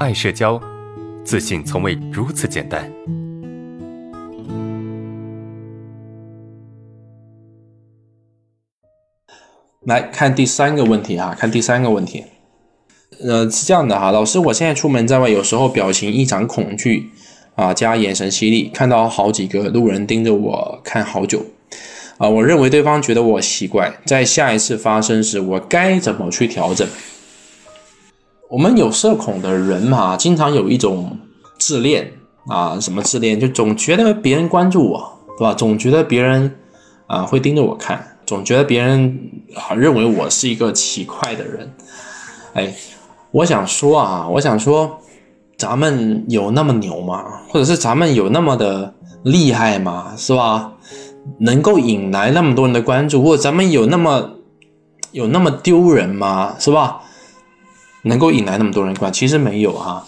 爱社交，自信从未如此简单。来看第三个问题啊，看第三个问题。呃，是这样的哈，老师，我现在出门在外，有时候表情异常恐惧啊，加眼神犀利，看到好几个路人盯着我看好久啊，我认为对方觉得我奇怪，在下一次发生时，我该怎么去调整？我们有社恐的人嘛，经常有一种自恋啊，什么自恋，就总觉得别人关注我，对吧？总觉得别人啊会盯着我看，总觉得别人啊认为我是一个奇怪的人，哎。我想说啊，我想说，咱们有那么牛吗？或者是咱们有那么的厉害吗？是吧？能够引来那么多人的关注，或者咱们有那么有那么丢人吗？是吧？能够引来那么多人关，其实没有哈，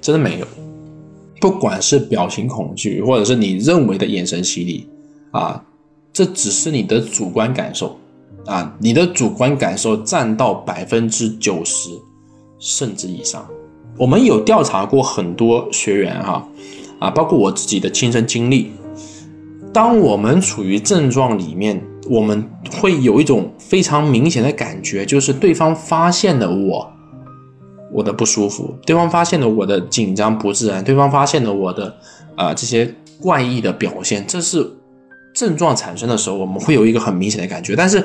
真的没有。不管是表情恐惧，或者是你认为的眼神犀利啊，这只是你的主观感受啊，你的主观感受占到百分之九十。甚至以上，我们有调查过很多学员哈，啊，包括我自己的亲身经历。当我们处于症状里面，我们会有一种非常明显的感觉，就是对方发现了我，我的不舒服，对方发现了我的紧张不自然，对方发现了我的啊这些怪异的表现，这是症状产生的时候，我们会有一个很明显的感觉。但是，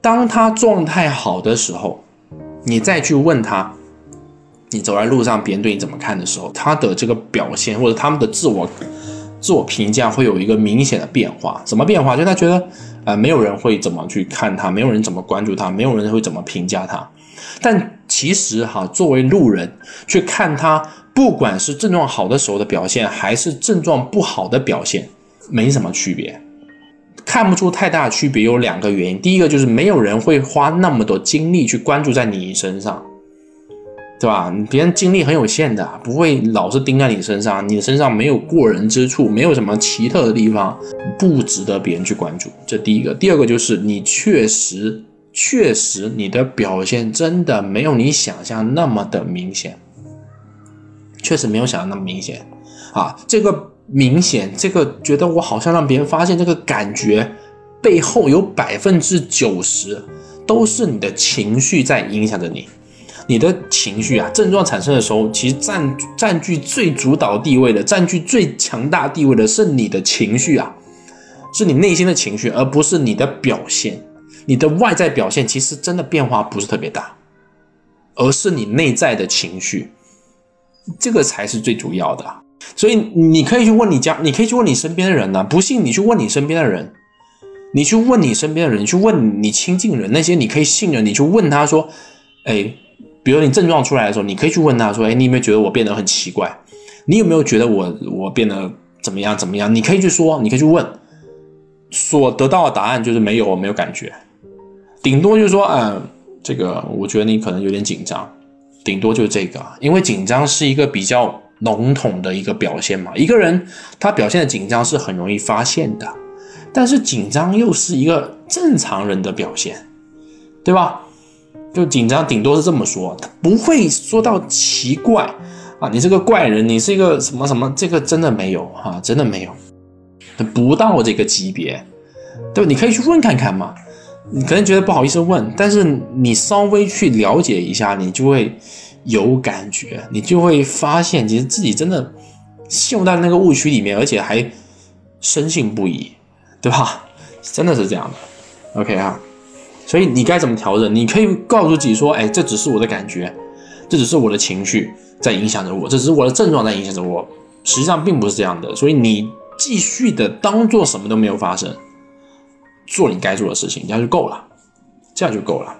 当他状态好的时候，你再去问他，你走在路上，别人对你怎么看的时候，他的这个表现或者他们的自我自我评价会有一个明显的变化。什么变化？就他觉得，呃，没有人会怎么去看他，没有人怎么关注他，没有人会怎么评价他。但其实哈，作为路人去看他，不管是症状好的时候的表现，还是症状不好的表现，没什么区别。看不出太大区别，有两个原因。第一个就是没有人会花那么多精力去关注在你身上，对吧？别人精力很有限的，不会老是盯在你身上。你身上没有过人之处，没有什么奇特的地方，不值得别人去关注。这第一个。第二个就是你确实，确实你的表现真的没有你想象那么的明显，确实没有想象那么明显啊。这个。明显，这个觉得我好像让别人发现这个感觉背后有百分之九十都是你的情绪在影响着你。你的情绪啊，症状产生的时候，其实占占据最主导地位的、占据最强大地位的是你的情绪啊，是你内心的情绪，而不是你的表现。你的外在表现其实真的变化不是特别大，而是你内在的情绪，这个才是最主要的。所以你可以去问你家，你可以去问你身边的人呢。不信你去问你身边的人，你去问你身边的人，去问你亲近人，那些你可以信任，你去问他说，哎，比如你症状出来的时候，你可以去问他说，哎，你有没有觉得我变得很奇怪？你有没有觉得我我变得怎么样怎么样？你可以去说，你可以去问，所得到的答案就是没有，我没有感觉，顶多就是说，嗯，这个我觉得你可能有点紧张，顶多就是这个，因为紧张是一个比较。笼统的一个表现嘛，一个人他表现的紧张是很容易发现的，但是紧张又是一个正常人的表现，对吧？就紧张顶多是这么说，他不会说到奇怪啊，你是个怪人，你是一个什么什么，这个真的没有哈，真的没有，不到这个级别，对吧？你可以去问看看嘛，你可能觉得不好意思问，但是你稍微去了解一下，你就会。有感觉，你就会发现，其实自己真的陷入到那个误区里面，而且还深信不疑，对吧？真的是这样的。OK 啊，所以你该怎么调整？你可以告诉自己说：“哎，这只是我的感觉，这只是我的情绪在影响着我，这只是我的症状在影响着我。”实际上并不是这样的，所以你继续的当做什么都没有发生，做你该做的事情，这样就够了，这样就够了。